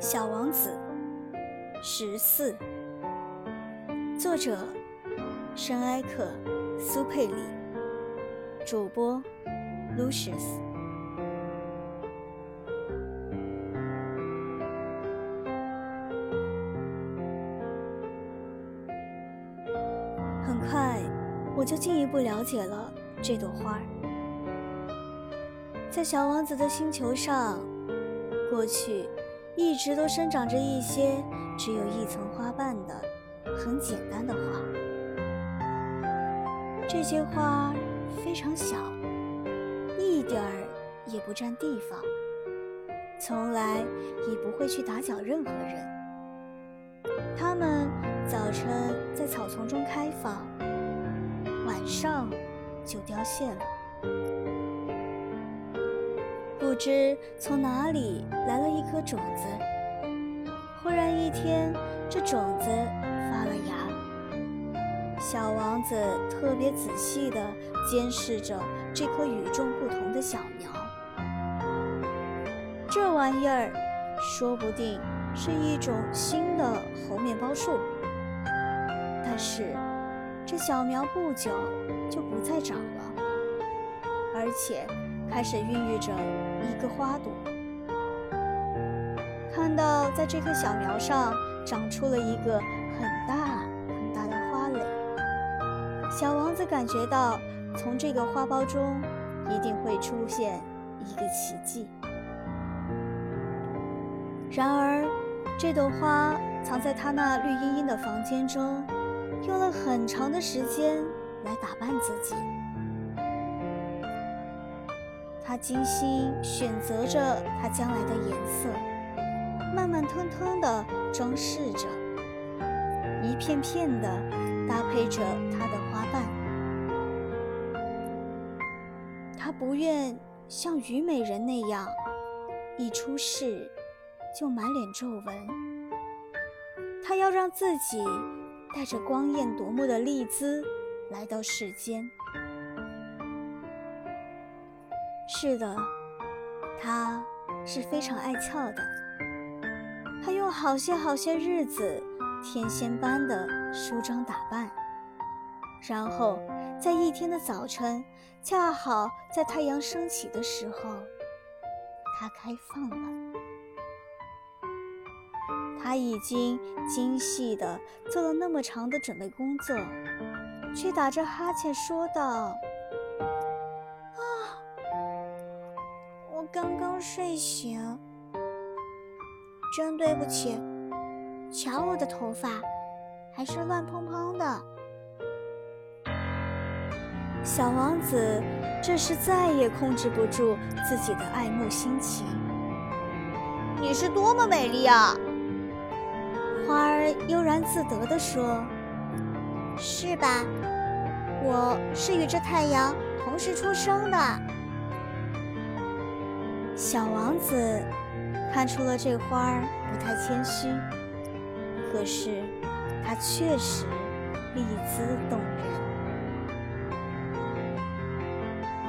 小王子十四，作者圣埃克苏佩里，主播 Lucius。很快，我就进一步了解了这朵花儿。在小王子的星球上，过去一直都生长着一些只有一层花瓣的很简单的花。这些花非常小，一点儿也不占地方，从来也不会去打搅任何人。它们早晨在草丛中开放，晚上就凋谢了。不知从哪里来了一颗种子，忽然一天，这种子发了芽。小王子特别仔细地监视着这棵与众不同的小苗。这玩意儿说不定是一种新的猴面包树，但是这小苗不久就不再长了，而且。开始孕育着一个花朵。看到在这棵小苗上长出了一个很大很大的花蕾，小王子感觉到从这个花苞中一定会出现一个奇迹。然而，这朵花藏在他那绿茵茵的房间中，用了很长的时间来打扮自己。他精心选择着它将来的颜色，慢慢腾腾地装饰着，一片片地搭配着它的花瓣。他不愿像虞美人那样，一出世就满脸皱纹。他要让自己带着光艳夺目的丽姿来到世间。是的，他是非常爱俏的。他用好些好些日子，天仙般的梳妆打扮，然后在一天的早晨，恰好在太阳升起的时候，他开放了。他已经精细的做了那么长的准备工作，却打着哈欠说道。睡醒，真对不起。瞧我的头发，还是乱蓬蓬的。小王子这时再也控制不住自己的爱慕心情。你是多么美丽啊！花儿悠然自得地说：“是吧？我是与这太阳同时出生的。”小王子看出了这花儿不太谦虚，可是它确实丽姿动人。